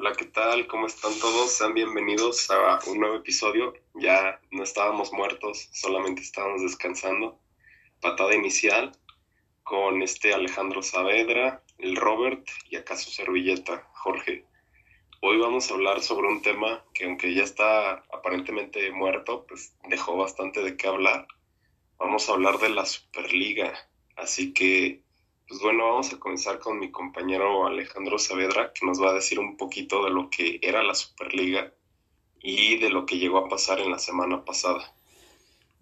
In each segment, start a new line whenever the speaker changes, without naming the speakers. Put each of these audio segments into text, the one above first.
Hola, ¿qué tal? ¿Cómo están todos? Sean bienvenidos a un nuevo episodio. Ya no estábamos muertos, solamente estábamos descansando. Patada inicial con este Alejandro Saavedra, el Robert y acaso servilleta, Jorge. Hoy vamos a hablar sobre un tema que aunque ya está aparentemente muerto, pues dejó bastante de qué hablar. Vamos a hablar de la Superliga. Así que pues bueno, vamos a comenzar con mi compañero Alejandro Saavedra, que nos va a decir un poquito de lo que era la Superliga y de lo que llegó a pasar en la semana pasada.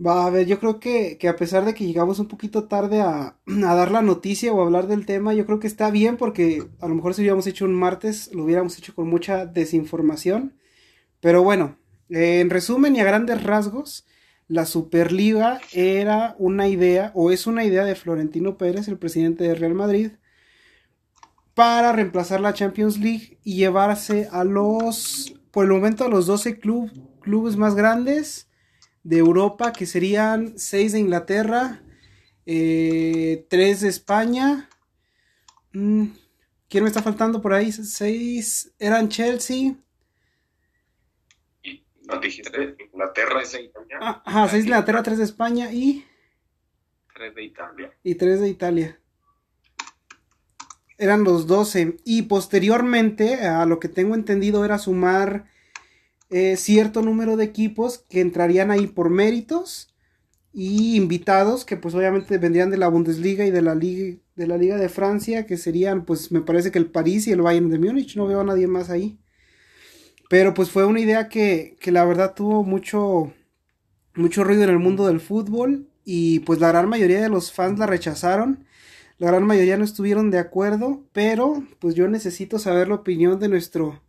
Va, a ver, yo creo que, que a pesar de que llegamos un poquito tarde a, a, dar la noticia o hablar del tema, yo creo que está bien porque a lo mejor si hubiéramos hecho un martes, lo hubiéramos hecho con mucha desinformación. Pero bueno, eh, en resumen y a grandes rasgos, la Superliga era una idea, o es una idea de Florentino Pérez, el presidente de Real Madrid, para reemplazar la Champions League y llevarse a los, por el momento, a los 12 club, clubes más grandes de Europa, que serían 6 de Inglaterra, eh, 3 de España. Mm, ¿Quién me está faltando por ahí? 6 eran Chelsea.
¿No dijiste Inglaterra?
de Italia.
Ah, Ajá, 6 de Inglaterra, 3 de España y...
3 de Italia.
Y 3 de Italia. Eran los 12. Y posteriormente, a lo que tengo entendido, era sumar eh, cierto número de equipos que entrarían ahí por méritos y invitados que pues obviamente vendrían de la Bundesliga y de la Liga de la Liga de Francia, que serían pues me parece que el París y el Bayern de Múnich, no veo a nadie más ahí. Pero pues fue una idea que, que la verdad tuvo mucho, mucho ruido en el mundo del fútbol y pues la gran mayoría de los fans la rechazaron. La gran mayoría no estuvieron de acuerdo, pero pues yo necesito saber la opinión de nuestro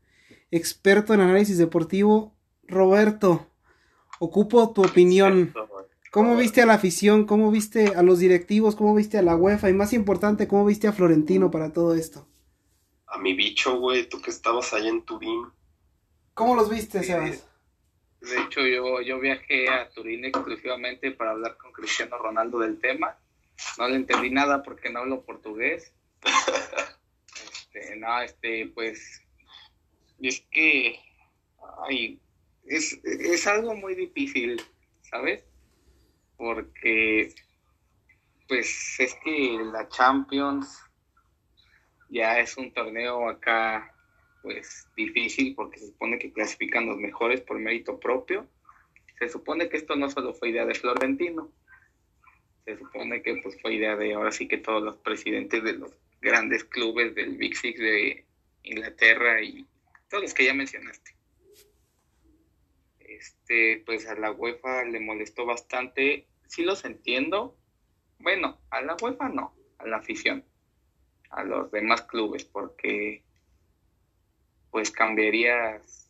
experto en análisis deportivo, Roberto. Ocupo tu opinión. ¿Cómo viste a la afición? ¿Cómo viste a los directivos? ¿Cómo viste a la UEFA? Y más importante, ¿cómo viste a Florentino para todo esto?
A mi bicho, güey, tú que estabas allá en Turín.
¿Cómo los viste, Sebas?
De hecho, yo, yo viajé a Turín exclusivamente para hablar con Cristiano Ronaldo del tema. No le entendí nada porque no hablo portugués. Este, no, este, pues, es que, ay, es, es algo muy difícil, ¿sabes? Porque, pues, es que la Champions ya es un torneo acá pues difícil porque se supone que clasifican los mejores por mérito propio. Se supone que esto no solo fue idea de Florentino, se supone que pues fue idea de ahora sí que todos los presidentes de los grandes clubes del Big Six de Inglaterra y todos los que ya mencionaste. Este, pues a la UEFA le molestó bastante, sí los entiendo. Bueno, a la UEFA no, a la afición, a los demás clubes, porque pues cambiarías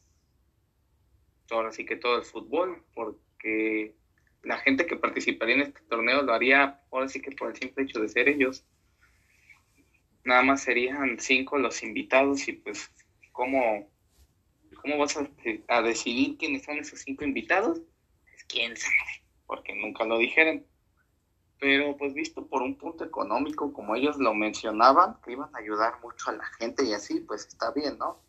ahora sí que todo el fútbol, porque la gente que participaría en este torneo lo haría ahora sí que por el simple hecho de ser ellos. Nada más serían cinco los invitados y pues cómo, cómo vas a, a decidir quiénes son esos cinco invitados, pues quién sabe, porque nunca lo dijeron. Pero pues visto por un punto económico, como ellos lo mencionaban, que iban a ayudar mucho a la gente y así, pues está bien, ¿no?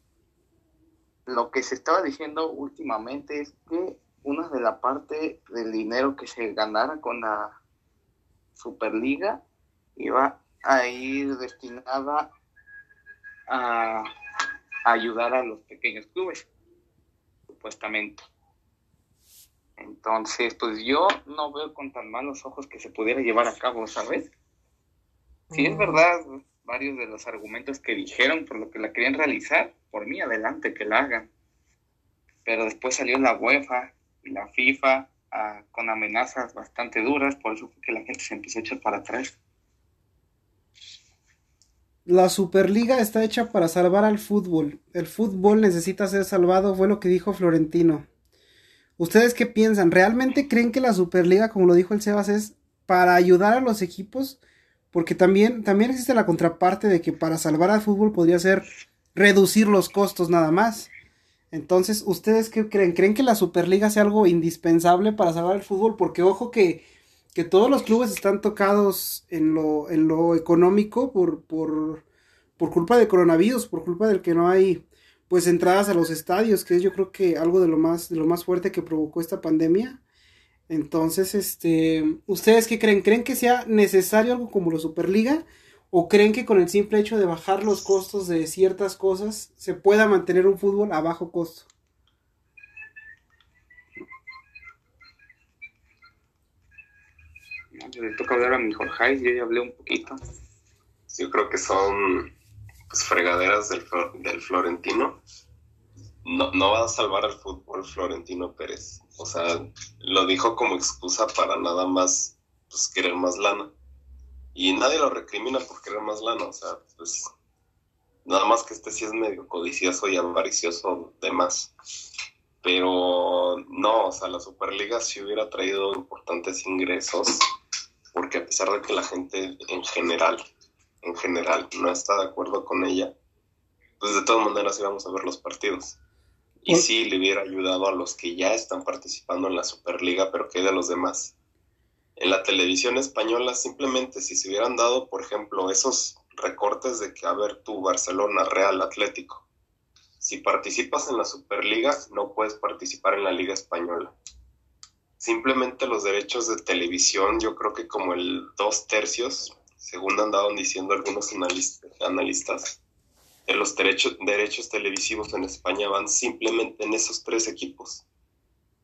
Lo que se estaba diciendo últimamente es que una de la parte del dinero que se ganara con la Superliga iba a ir destinada a, ayudar a los pequeños clubes, supuestamente. Entonces, pues yo no veo con tan malos ojos que se pudiera llevar a cabo, ¿sabes? Si es verdad, varios de los argumentos que dijeron por lo que la querían realizar, por mí adelante que la hagan. Pero después salió la UEFA y la FIFA ah, con amenazas bastante duras, por eso fue que la gente se empezó a echar para atrás.
La Superliga está hecha para salvar al fútbol. El fútbol necesita ser salvado, fue lo que dijo Florentino. ¿Ustedes qué piensan? ¿Realmente creen que la Superliga, como lo dijo el Sebas, es para ayudar a los equipos? Porque también, también existe la contraparte de que para salvar al fútbol podría ser reducir los costos nada más. Entonces, ¿ustedes qué creen? ¿Creen que la Superliga sea algo indispensable para salvar el fútbol? Porque ojo que, que todos los clubes están tocados en lo, en lo económico por, por, por culpa de coronavirus, por culpa del que no hay pues entradas a los estadios, que es yo creo que algo de lo más, de lo más fuerte que provocó esta pandemia. Entonces, este, ¿ustedes qué creen? ¿Creen que sea necesario algo como la Superliga? ¿O creen que con el simple hecho de bajar los costos de ciertas cosas se pueda mantener un fútbol a bajo costo?
le toca hablar a mi Jorge, yo ya hablé un poquito.
Yo creo que son pues, fregaderas del, del Florentino. No, no va a salvar al fútbol Florentino Pérez. O sea, lo dijo como excusa para nada más pues, querer más lana. Y nadie lo recrimina por querer más lana. O sea, pues nada más que este sí es medio codicioso y avaricioso de más. Pero no, o sea, la Superliga sí hubiera traído importantes ingresos porque a pesar de que la gente en general, en general, no está de acuerdo con ella, pues de todas maneras íbamos a ver los partidos. Y sí le hubiera ayudado a los que ya están participando en la Superliga, pero que de los demás. En la televisión española simplemente si se hubieran dado, por ejemplo, esos recortes de que, a ver, tú, Barcelona, Real, Atlético, si participas en la Superliga, no puedes participar en la Liga Española simplemente los derechos de televisión, yo creo que como el dos tercios, según andaban diciendo algunos analistas, los derechos, derechos televisivos en España van simplemente en esos tres equipos.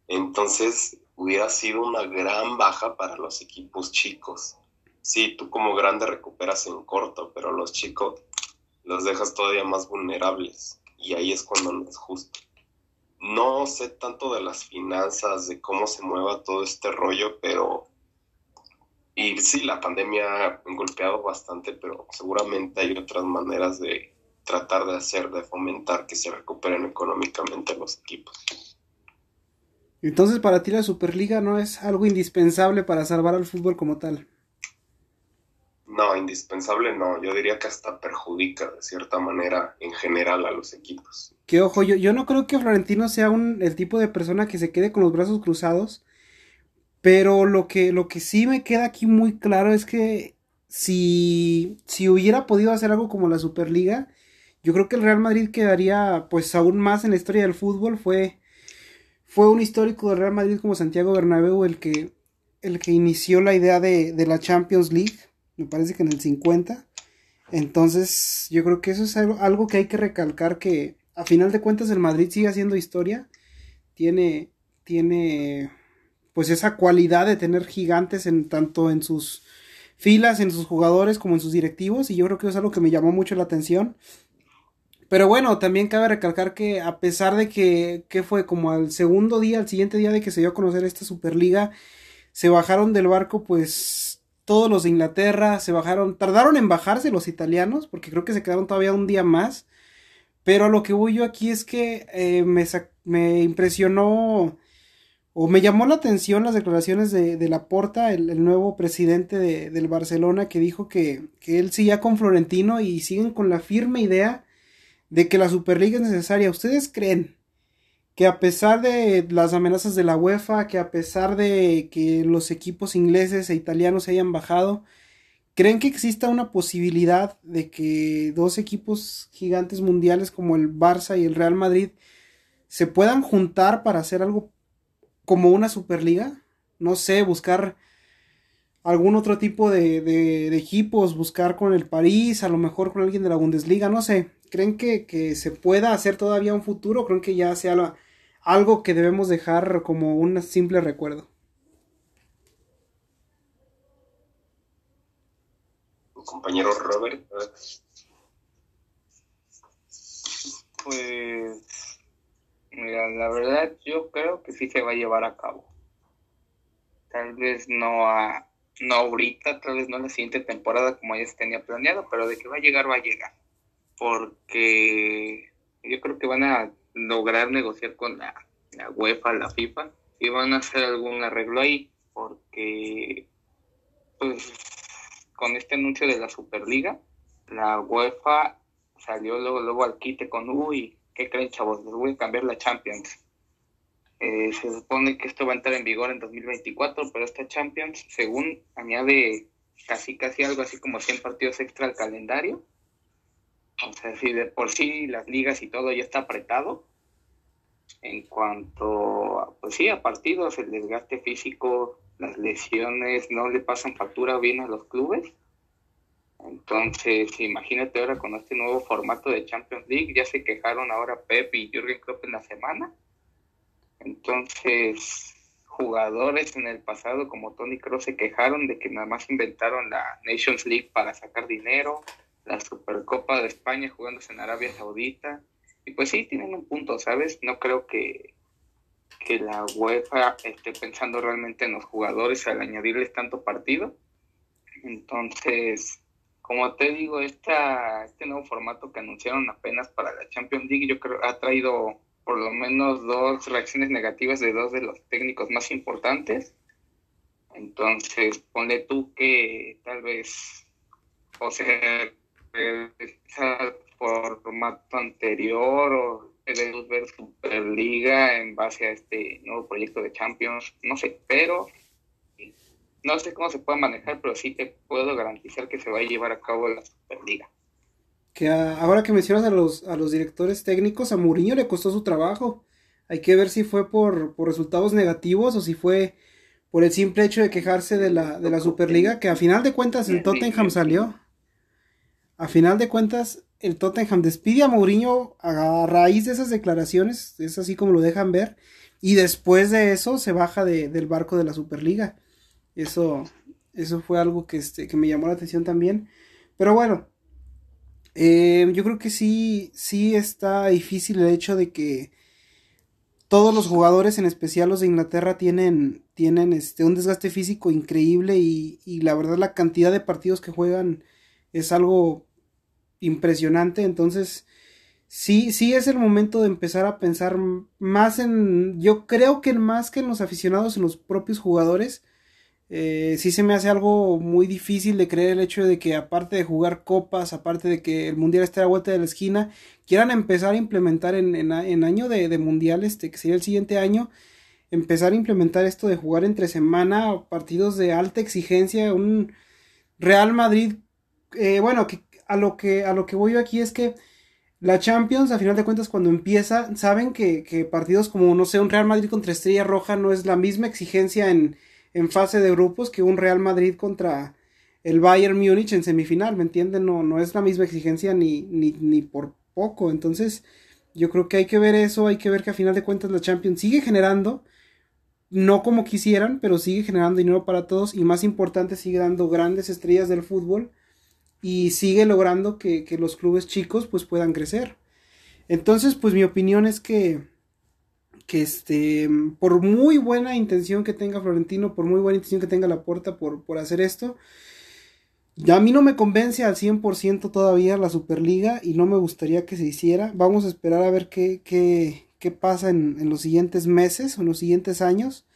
Entonces hubiera sido una gran baja para los equipos chicos. Sí, tú como grande recuperas en corto, pero los chicos los dejas todavía más vulnerables y ahí es cuando no es justo no sé tanto de las finanzas, de cómo se mueva todo este rollo, pero... Y sí, la pandemia ha golpeado bastante, pero seguramente hay otras maneras de tratar de hacer, de fomentar que se recuperen económicamente los equipos.
Entonces, para ti la Superliga no es algo indispensable para salvar al fútbol como tal.
No, indispensable no. Yo diría que hasta perjudica de cierta manera en general a los equipos.
Que ojo, yo, yo no creo que Florentino sea un, el tipo de persona que se quede con los brazos cruzados. Pero lo que, lo que sí me queda aquí muy claro es que si, si hubiera podido hacer algo como la Superliga, yo creo que el Real Madrid quedaría pues aún más en la historia del fútbol. Fue, fue un histórico del Real Madrid como Santiago Bernabéu el que, el que inició la idea de, de la Champions League me parece que en el 50. Entonces, yo creo que eso es algo, que hay que recalcar que a final de cuentas el Madrid sigue haciendo historia. Tiene, tiene pues esa cualidad de tener gigantes en tanto en sus filas, en sus jugadores como en sus directivos y yo creo que eso es algo que me llamó mucho la atención. Pero bueno, también cabe recalcar que a pesar de que, que fue como al segundo día, al siguiente día de que se dio a conocer esta Superliga, se bajaron del barco pues todos los de Inglaterra se bajaron, tardaron en bajarse los italianos, porque creo que se quedaron todavía un día más. Pero a lo que voy yo aquí es que eh, me, me, impresionó o me llamó la atención las declaraciones de, de Laporta, el, el nuevo presidente de, del Barcelona, que dijo que, que él seguía con Florentino y siguen con la firme idea de que la Superliga es necesaria. ¿Ustedes creen que a pesar de las amenazas de la UEFA, que a pesar de que los equipos ingleses e italianos se hayan bajado, ¿creen que exista una posibilidad de que dos equipos gigantes mundiales como el Barça y el Real Madrid se puedan juntar para hacer algo como una Superliga? No sé, buscar algún otro tipo de, de, equipos, buscar con el París, a lo mejor con alguien de la Bundesliga, no sé. ¿Creen que, que se pueda hacer todavía un futuro? ¿Creen que ya sea la, algo que debemos dejar como un simple recuerdo.
compañero Robert.
Pues, mira, la verdad yo creo que sí se va a llevar a cabo. Tal vez no a, no ahorita, tal vez no la siguiente temporada como ya se tenía planeado, pero de que va a llegar, va a llegar. Porque yo creo que van a lograr negociar con la, la UEFA, la FIFA, y van a hacer algún arreglo ahí, porque pues con este anuncio de la Superliga, la UEFA salió luego, luego al quite con, uy, ¿qué creen chavos? Les voy a cambiar la Champions. Eh, se supone que esto va a entrar en vigor en 2024, pero esta Champions, según añade casi casi algo así como 100 partidos extra al calendario, O sea, si de por sí las ligas y todo ya está apretado, en cuanto, pues sí, a partidos, el desgaste físico, las lesiones no le pasan factura bien a los clubes. Entonces, imagínate ahora con este nuevo formato de Champions League, ya se quejaron ahora Pep y Jürgen Klopp en la semana. Entonces, jugadores en el pasado como Tony Kroos se quejaron de que nada más inventaron la Nations League para sacar dinero, la Supercopa de España jugándose en Arabia Saudita. Y pues sí, tienen un punto, ¿sabes? No creo que, que la UEFA esté pensando realmente en los jugadores al añadirles tanto partido. Entonces, como te digo, esta, este nuevo formato que anunciaron apenas para la Champions League, yo creo ha traído por lo menos dos reacciones negativas de dos de los técnicos más importantes. Entonces, ponle tú que tal vez, o sea, el formato anterior o el ver Superliga en base a este nuevo proyecto de Champions, no sé, pero no sé cómo se puede manejar, pero sí te puedo garantizar que se va a llevar a cabo la Superliga
que ahora que mencionas a los, a los directores técnicos, a Mourinho le costó su trabajo. Hay que ver si fue por, por resultados negativos o si fue por el simple hecho de quejarse de la, de la Superliga, que a final de cuentas el Tottenham salió. A final de cuentas, el Tottenham despide a Mourinho a raíz de esas declaraciones, es así como lo dejan ver, y después de eso se baja de, del barco de la Superliga. Eso, eso fue algo que, este, que me llamó la atención también. Pero bueno, eh, yo creo que sí, sí está difícil el hecho de que todos los jugadores, en especial los de Inglaterra, tienen, tienen este, un desgaste físico increíble y, y la verdad la cantidad de partidos que juegan es algo impresionante. Entonces, sí, sí es el momento de empezar a pensar más en, yo creo que más que en los aficionados, en los propios jugadores eh, sí se me hace algo muy difícil de creer el hecho de que aparte de jugar copas, aparte de que el mundial esté a vuelta de la esquina, quieran empezar a implementar en, en, año de, de, mundial, este, que sería el siguiente año, empezar a implementar esto de jugar entre semana partidos de alta exigencia, un Real Madrid, eh, bueno, que, a, lo que, a lo que voy yo aquí es que la Champions, a final de cuentas, cuando empieza, saben que, que partidos como, no sé, un Real Madrid contra Estrella Roja no es la misma exigencia en en fase de grupos que un Real Madrid contra el Bayern Múnich en semifinal, ¿me entienden? No, no es la misma exigencia ni, ni, ni por poco. Entonces, yo creo que hay que ver eso, hay que ver que a final de cuentas la Champions sigue generando, no como quisieran, pero sigue generando dinero para todos y más importante, sigue dando grandes estrellas del fútbol y sigue logrando que, que los clubes chicos pues puedan crecer. Entonces, pues mi opinión es que que este, por muy buena intención que tenga Florentino, por muy buena intención que tenga la puerta por, por hacer esto, a mí no me convence al 100% todavía la Superliga y no me gustaría que se hiciera. Vamos a esperar a ver qué, qué, qué pasa en, en, los siguientes meses o en los siguientes años.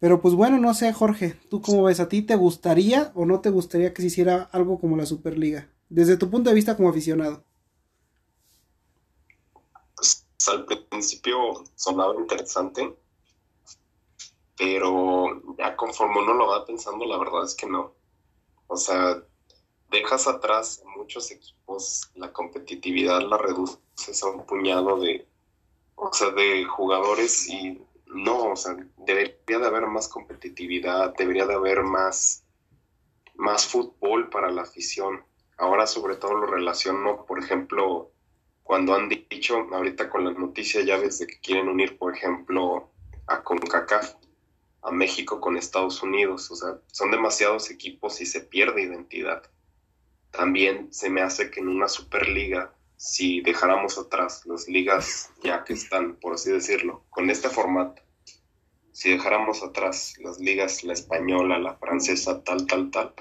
Pero pues bueno, no sé, Jorge, ¿tú cómo ves? ¿A ti te gustaría o no te gustaría que se hiciera algo como la Superliga? Desde tu punto de vista como aficionado
al principio sonaba interesante, pero ya conforme uno lo va pensando, la verdad es que no. O sea, dejas atrás muchos equipos, la competitividad la reduces a un puñado de, o sea, de jugadores y no, o sea, debería de haber más competitividad, debería de haber más, más fútbol para la afición. Ahora sobre todo lo relaciono, por ejemplo, cuando han dicho, ahorita con las noticias ya ves de que quieren unir, por ejemplo, a CONCACAF, a México con Estados Unidos, o sea, son demasiados equipos y se pierde identidad. También se me hace que en una Superliga, si dejáramos atrás las ligas ya que están, por así decirlo, con este formato, si dejáramos atrás las ligas, la española, la francesa, tal, tal, tal,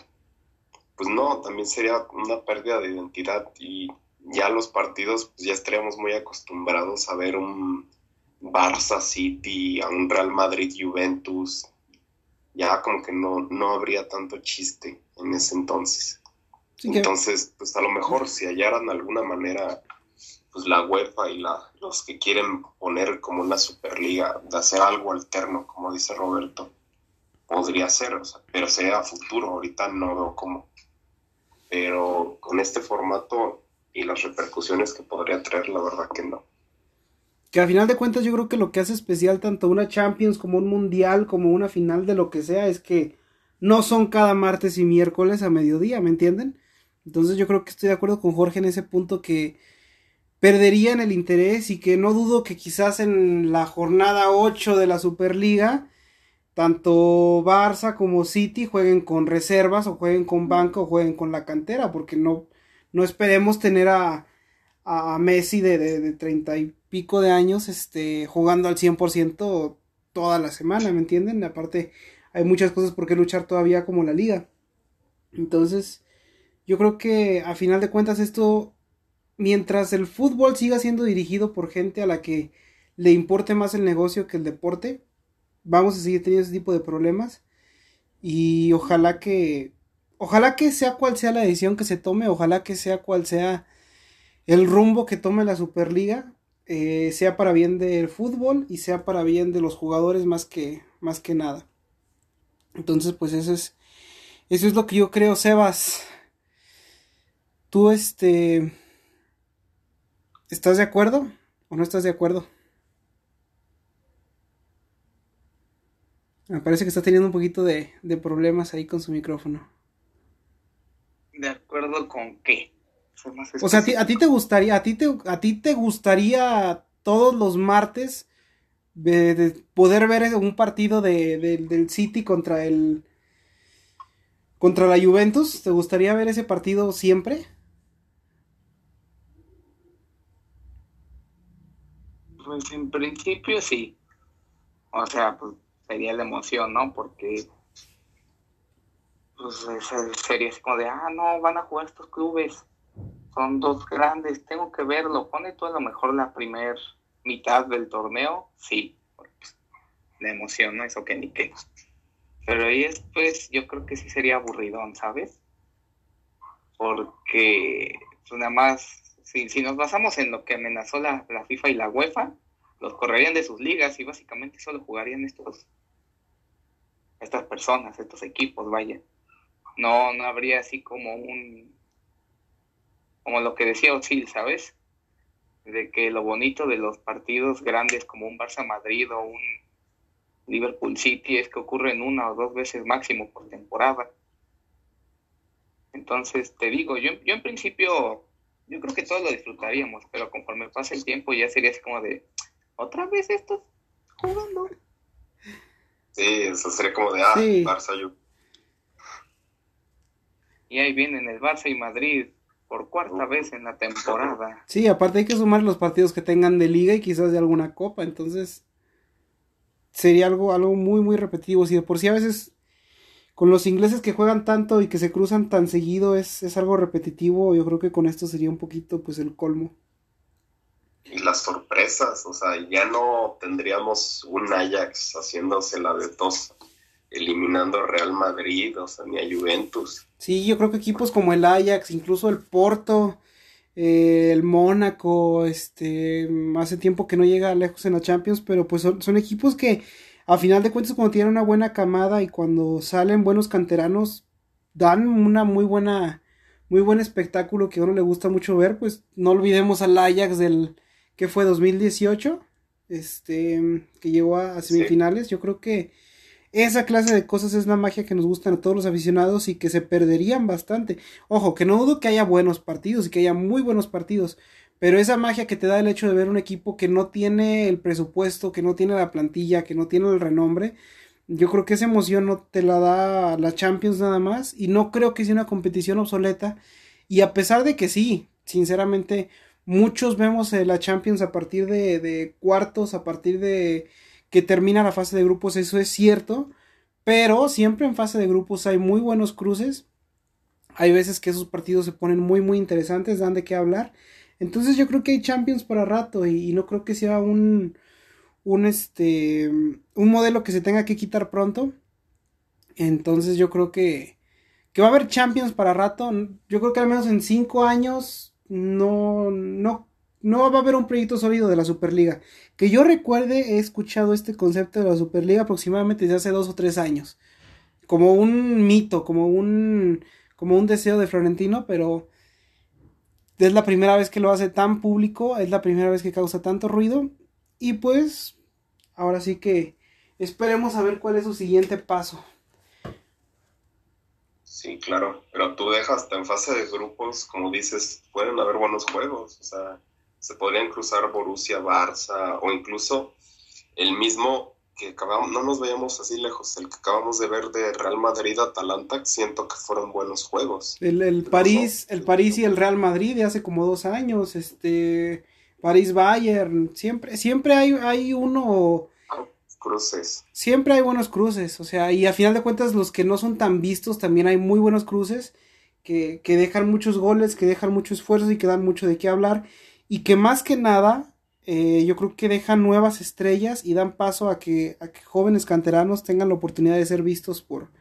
pues no, también sería una pérdida de identidad y ya los partidos pues ya estaríamos muy acostumbrados a ver un Barça City, a un Real Madrid Juventus, ya como que no, no habría tanto chiste en ese entonces. Entonces, pues a lo mejor si hallaran alguna manera, pues la UEFA y la, los que quieren poner como una Superliga, de hacer algo alterno, como dice Roberto, podría ser, o sea, pero sería futuro, ahorita no veo cómo. Pero con este formato y las repercusiones que podría traer, la verdad que no.
Que a final de cuentas yo creo que lo que hace especial tanto una Champions como un Mundial como una final de lo que sea es que no son cada martes y miércoles a mediodía, ¿me entienden? Entonces yo creo que estoy de acuerdo con Jorge en ese punto que perderían el interés y que no dudo que quizás en la jornada 8 de la Superliga tanto Barça como City jueguen con reservas o jueguen con banca o jueguen con la cantera, porque no, no esperemos tener a, a Messi de, treinta y pico de años este, jugando al 100% toda la semana, ¿me entienden? Aparte, hay muchas cosas por qué luchar todavía como la liga. Entonces, yo creo que a final de cuentas esto, mientras el fútbol siga siendo dirigido por gente a la que le importe más el negocio que el deporte, vamos a seguir teniendo ese tipo de problemas y ojalá que ojalá que sea cual sea la decisión que se tome, ojalá que sea cual sea el rumbo que tome la Superliga, eh, sea para bien del fútbol y sea para bien de los jugadores más que más que nada. Entonces, pues eso es eso es lo que yo creo, Sebas. Tú este ¿Estás de acuerdo o no estás de acuerdo? Me parece que está teniendo un poquito de, problemas ahí con su micrófono.
¿De acuerdo con qué?
O sea, ¿a ti, te gustaría, a ti te, a ti te gustaría todos los martes poder ver un partido de, del City contra el contra la Juventus? ¿Te gustaría ver ese partido siempre?
Pues en principio sí. O sea, pues sería la emoción, ¿no? Porque pues sería así como de, ah, no, van a jugar estos clubes, son dos grandes, tengo que verlo, pone tú a lo mejor la primer mitad del torneo, sí, la emoción, ¿no? Eso que ni qué. Pero ahí después yo creo que sí sería aburridón, ¿sabes? Porque pues nada más, si, si nos basamos en lo que amenazó la, la FIFA y la UEFA, los correrían de sus ligas y básicamente solo jugarían estos estas personas, estos equipos, vaya. No, no habría así como un, como lo que decía Osil, ¿sabes? De que lo bonito de los partidos grandes como un Barça Madrid o un Liverpool City es que ocurren una o dos veces máximo por temporada. Entonces, te digo, yo, yo en principio, yo creo que todos lo disfrutaríamos, pero conforme pasa el tiempo ya sería así como de, otra vez estos jugando.
Sí, eso sería como de, ah, Barça, yo.
Y ahí vienen el Barça y Madrid por cuarta vez en la temporada.
Sí, aparte hay que sumar los partidos que tengan de liga y quizás de alguna copa, entonces sería algo, algo muy, muy repetitivo. Si de por sí a veces con los ingleses que juegan tanto y que se cruzan tan seguido es, es algo repetitivo, yo creo que con esto sería un poquito pues el colmo
y las sorpresas, o sea, ya no tendríamos un Ajax haciéndose la de tos, eliminando Real Madrid, o sea, ni a Juventus.
Sí, yo creo que equipos como el Ajax, incluso el Porto, eh, el Mónaco, este, hace tiempo que no llega lejos en la Champions, pero pues son, son equipos que a final de cuentas cuando tienen una buena camada y cuando salen buenos canteranos, dan una muy buena, muy buen espectáculo que a uno le gusta mucho ver, pues no olvidemos al Ajax del que fue 2018, este, que llegó a, semifinales. Yo creo que esa clase de cosas es la magia que nos gustan a todos los aficionados y que se perderían bastante. Ojo, que no dudo que haya buenos partidos y que haya muy buenos partidos, pero esa magia que te da el hecho de ver un equipo que no tiene el presupuesto, que no tiene la plantilla, que no tiene el renombre, yo creo que esa emoción no te la da la Champions nada más y no creo que sea una competición obsoleta y a pesar de que sí, sinceramente Muchos vemos eh, la Champions a partir de, cuartos, a partir de que termina la fase de grupos, eso es cierto, pero siempre en fase de grupos hay muy buenos cruces. Hay veces que esos partidos se ponen muy muy interesantes, dan de qué hablar. Entonces yo creo que hay Champions para rato y, no creo que sea un un este un modelo que se tenga que quitar pronto. Entonces yo creo que que va a haber Champions para rato. Yo creo que al menos en cinco años no, no, no va a haber un proyecto sólido de la Superliga. Que yo recuerde, he escuchado este concepto de la Superliga aproximadamente desde hace dos o tres años. Como un mito, como un, como un deseo de Florentino, pero es la primera vez que lo hace tan público, es la primera vez que causa tanto ruido. Y pues, ahora sí que esperemos a ver cuál es su siguiente paso.
Sí, claro, pero tú dejas hasta en fase de grupos, como dices, pueden haber buenos juegos, o sea, se podrían cruzar Borussia, Barça o incluso el mismo que acabamos, no nos vayamos así lejos, el que acabamos de ver de Real Madrid Atalanta, siento que fueron buenos juegos.
El, el París, el París y el Real Madrid de hace como dos años, este París Bayern, siempre, siempre hay, hay uno
cruces.
Siempre hay buenos cruces, o sea, y a final de cuentas los que no son tan vistos también hay muy buenos cruces que, que dejan muchos goles, que dejan mucho esfuerzo y que dan mucho de qué hablar y que más que nada eh, yo creo que dejan nuevas estrellas y dan paso a que, a que jóvenes canteranos tengan la oportunidad de ser vistos por,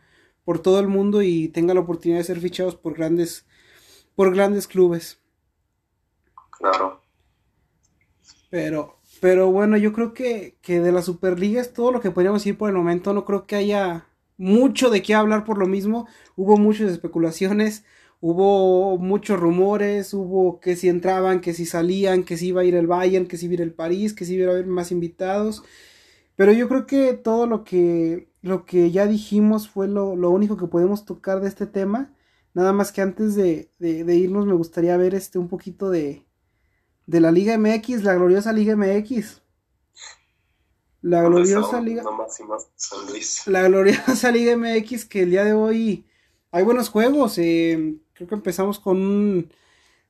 por todo el mundo y tengan la oportunidad de ser fichados por grandes, por grandes clubes.
Claro.
Pero, pero bueno, yo creo que, que de la Superliga es todo lo que podríamos decir por el momento. No creo que haya mucho de qué hablar por lo mismo. Hubo muchas especulaciones hubo muchos rumores, hubo que si entraban, que si salían, que si iba a ir el Bayern, que si iba a ir el París, que si iba a haber más invitados. Pero yo creo que todo lo que, lo que ya dijimos fue lo, único que podemos tocar de este tema. Nada más que antes de, irnos me gustaría ver este un poquito de, de la Liga MX, la gloriosa Liga MX. La gloriosa Liga. La gloriosa Liga MX que el día de hoy hay buenos juegos. Eh, creo que empezamos con un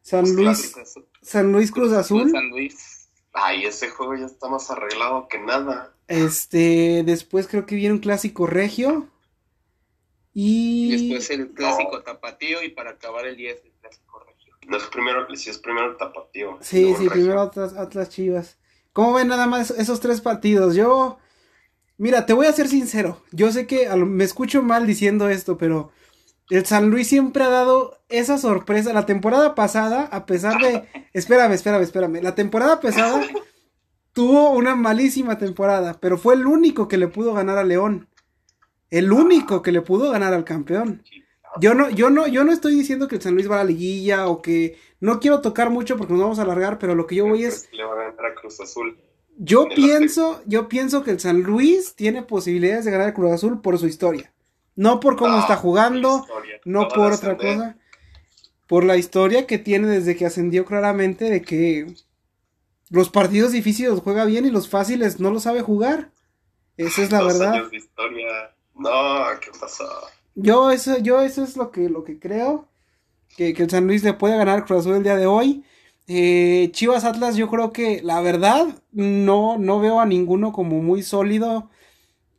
San Luis, San Luis Cruz Azul.
San Luis. Ay, ese juego ya está más arreglado que nada.
Este, después creo que viene un clásico regio. Y
después el clásico tapatío y para acabar el 10 el clásico regio.
No es primero, si es primero tapatío.
Sí, sí, primero Atlas, Chivas. ¿Cómo ven nada más esos tres partidos? Yo, mira, te voy a ser sincero. Yo sé que me escucho mal diciendo esto, pero el San Luis siempre ha dado esa sorpresa. La temporada pasada, a pesar de. Espérame, espérame, espérame. La temporada pasada tuvo una malísima temporada, pero fue el único que le pudo ganar a León. El único que le pudo ganar al campeón. Yo no, yo no, yo no estoy diciendo que el San Luis va a la liguilla o que no quiero tocar mucho porque nos vamos a alargar, pero lo que yo voy es.
Le va a ganar a Cruz Azul.
Yo pienso, yo pienso que el San Luis tiene posibilidades de ganar a Cruz Azul por su historia. No por cómo está jugando, no por otra cosa. Por la historia que tiene desde que ascendió claramente de que los partidos difíciles los juega bien y los fáciles no los sabe jugar. Esa es la verdad.
No, ¿qué pasó?
Yo eso, yo eso es lo que, lo que creo. Que, que el San Luis le puede ganar Cruz Azul el día de hoy. Eh, Chivas Atlas, yo creo que la verdad no, no veo a ninguno como muy sólido.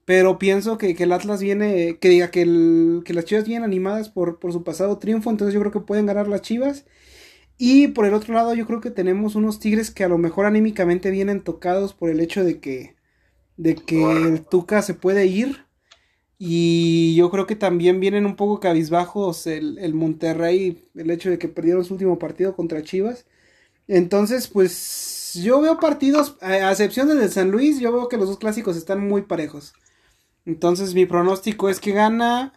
Pero pienso que, el Atlas viene, que diga que, el, que las Chivas vienen animadas por, por su pasado triunfo, entonces yo creo que pueden ganar las Chivas. Y por el otro lado yo creo que tenemos unos Tigres que a lo mejor anímicamente vienen tocados por el hecho de que, de que el Tuca se puede ir. Y yo creo que también vienen un poco cabizbajos el, el Monterrey, el hecho de que perdieron su último partido contra Chivas. Entonces, pues yo veo partidos, a excepción del de San Luis, yo veo que los dos clásicos están muy parejos. Entonces mi pronóstico es que gana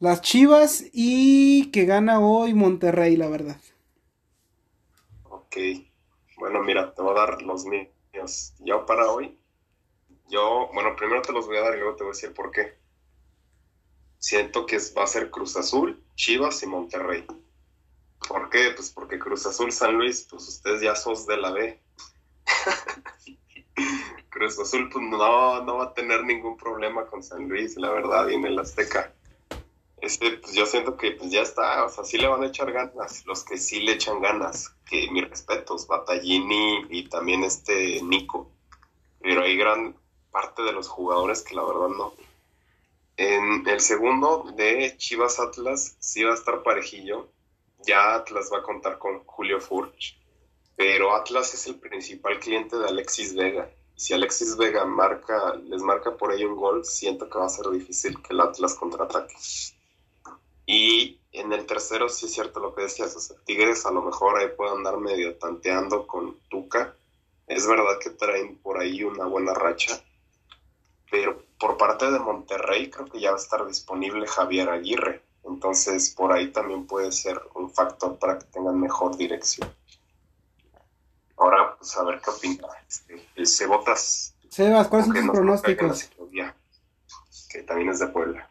las Chivas y que gana hoy Monterrey, la verdad.
Ok. Bueno, mira, te voy a dar los míos. Yo para hoy, yo, bueno, primero te los voy a dar y luego te voy a decir por qué. Siento que va a ser Cruz Azul, Chivas y Monterrey. ¿Por qué? Pues porque Cruz Azul, San Luis, pues ustedes ya sos de la B. Cruz Azul pues no, no va a tener ningún problema con San Luis, la verdad, y en el Azteca. Este, pues yo siento que pues ya está, o sea, sí le van a echar ganas, los que sí le echan ganas, que mis respetos, Battaglini y también este Nico, pero hay gran parte de los jugadores que la verdad no. En el segundo de Chivas Atlas sí va a estar parejillo, ya Atlas va a contar con Julio Furch, pero Atlas es el principal cliente de Alexis Vega si Alexis Vega marca, les marca por ahí un gol, siento que va a ser difícil que el Atlas contraataque. Y en el tercero sí es cierto lo que decías, o sea, Tigres a lo mejor ahí puede andar medio tanteando con Tuca. Es verdad que traen por ahí una buena racha, pero por parte de Monterrey creo que ya va a estar disponible Javier Aguirre. Entonces, por ahí también puede ser un factor para que tengan mejor dirección. Ahora, pues a ver qué opina. Este, el Cebotas.
Sebas, ¿cuáles son tus pronósticos?
Que también es de Puebla.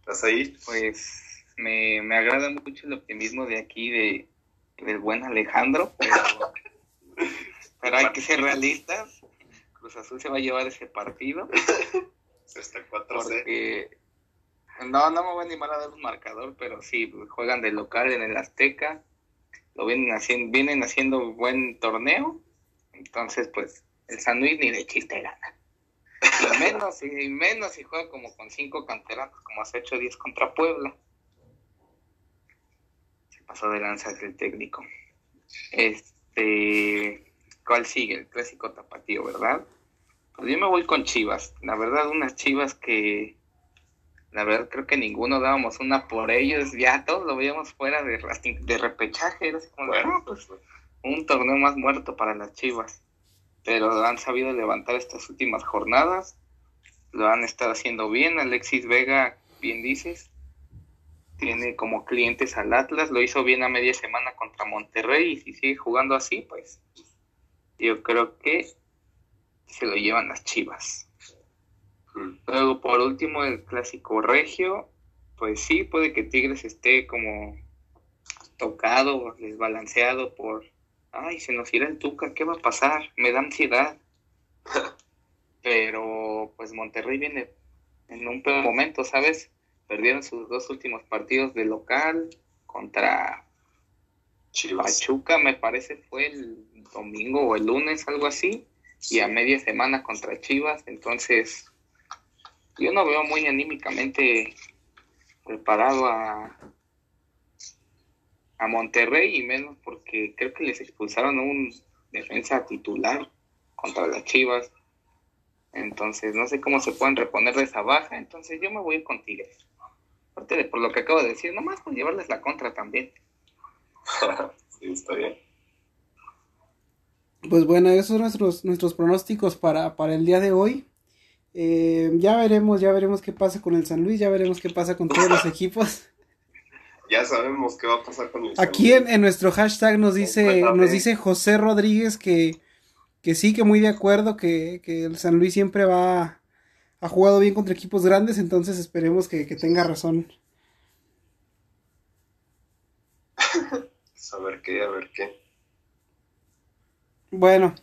¿Estás ahí?
Pues me, me, agrada mucho el optimismo de aquí de, del buen Alejandro, pero, pero hay que ser realistas. Cruz Azul se va a llevar ese partido.
Hasta 4 Porque
no, no me voy a animar a dar un marcador, pero sí, juegan de local en el Azteca, lo vienen haciendo, vienen haciendo buen torneo, entonces pues el San Luis ni de chiste gana. Y menos, y menos si juega como con cinco canteranos, como hace 8 10 contra Puebla. Se pasó de lanza el técnico. Este, ¿cuál sigue? El clásico tapatío, ¿verdad? Pues yo me voy con Chivas. La verdad, unas Chivas que la verdad creo que ninguno dábamos una por ellos, ya todos lo veíamos fuera de, de repechaje, era como, pues, un torneo más muerto para las Chivas, pero han sabido levantar estas últimas jornadas, lo han estado haciendo bien, Alexis Vega, bien dices, tiene como clientes al Atlas, lo hizo bien a media semana contra Monterrey y si sigue jugando así, pues yo creo que se lo llevan las Chivas. Luego, por último, el clásico regio, pues sí, puede que Tigres esté como tocado, desbalanceado por, ay, se nos irá el Tuca, ¿qué va a pasar? Me da ansiedad. Pero, pues Monterrey viene en un peor momento, ¿sabes? Perdieron sus dos últimos partidos de local contra Pachuca, me parece, fue el domingo o el lunes, algo así, y a media semana contra Chivas, entonces yo no veo muy anímicamente preparado a, a Monterrey y menos porque creo que les expulsaron a un defensa titular contra las Chivas. Entonces no sé cómo se pueden reponer de esa baja. Entonces yo me voy a ir con Tigres. Aparte de por lo que acabo de decir, nomás con llevarles la contra también.
sí, está bien.
Pues bueno, esos son nuestros, nuestros pronósticos para, para el día de hoy. Eh, ya veremos, ya veremos qué pasa con el San Luis, ya veremos qué pasa con todos los equipos.
Ya sabemos qué va a pasar con el
Aquí San Luis. En, en, nuestro hashtag nos dice, nos dice José Rodríguez que, que sí, que muy de acuerdo, que, que el San Luis siempre va, ha jugado bien contra equipos grandes, entonces esperemos que, que tenga razón.
a ver qué, a ver qué.
Bueno,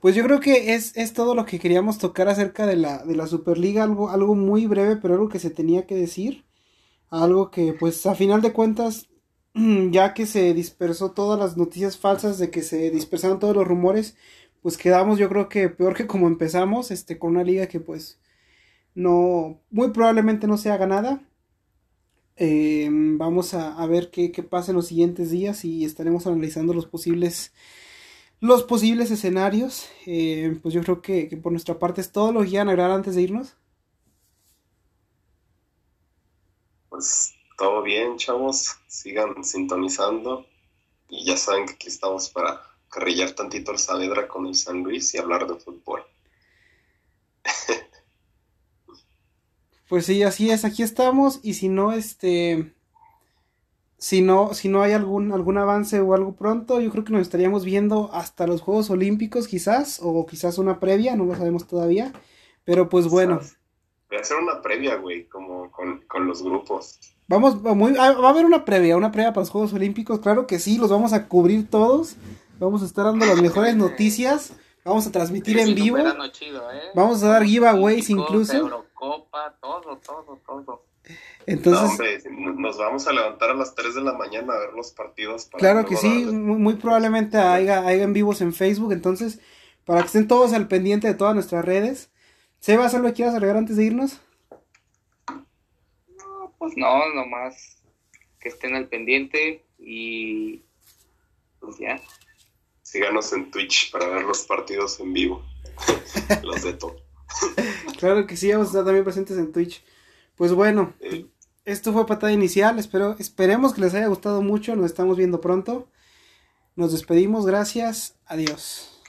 pues yo creo que es, es todo lo que queríamos tocar acerca de la, de la Superliga, algo, algo muy breve, pero algo que se tenía que decir, algo que pues a final de cuentas, ya que se dispersó todas las noticias falsas de que se dispersaron todos los rumores, pues quedamos yo creo que peor que como empezamos, este, con una liga que pues no, muy probablemente no se haga nada. Eh, vamos a, a ver qué, qué pasa en los siguientes días y estaremos analizando los posibles los posibles escenarios. Eh, pues yo creo que, por nuestra parte es todo lo que quieran agregar antes de irnos.
Pues todo bien, chavos. Sigan sintonizando. Y ya saben que aquí estamos para carrillar tantito el Saavedra con el San Luis y hablar de fútbol.
Pues sí, así es. Aquí estamos. Y si no, este si no, si no hay algún, algún avance o algo pronto, yo creo que nos estaríamos viendo hasta los Juegos Olímpicos quizás, o quizás una previa, no lo sabemos todavía, pero pues bueno.
Voy a hacer una previa, güey, como con, los grupos.
Vamos, muy, ah, va a haber una previa, una previa para los Juegos Olímpicos, claro que sí, los vamos a cubrir todos, vamos a estar dando las mejores noticias, vamos a transmitir en vivo, ¿eh? vamos a dar giveaways incluso.
Eurocopa, todo, todo, todo.
Entonces,
nos vamos a levantar a las 3 de la mañana a ver los partidos.
claro que sí, muy, probablemente haya, en vivos en Facebook, entonces, para que estén todos al pendiente de todas nuestras redes. Sebas, ¿algo quieras agregar antes de irnos?
No, pues no, nomás que estén al pendiente y pues ya.
Síganos en Twitch para ver los partidos en vivo. los de todo.
Claro que sí, vamos a estar también presentes en Twitch. Pues bueno, esto fue patada inicial. Espero, esperemos que les haya gustado mucho. Nos estamos viendo pronto. Nos despedimos. Gracias. Adiós.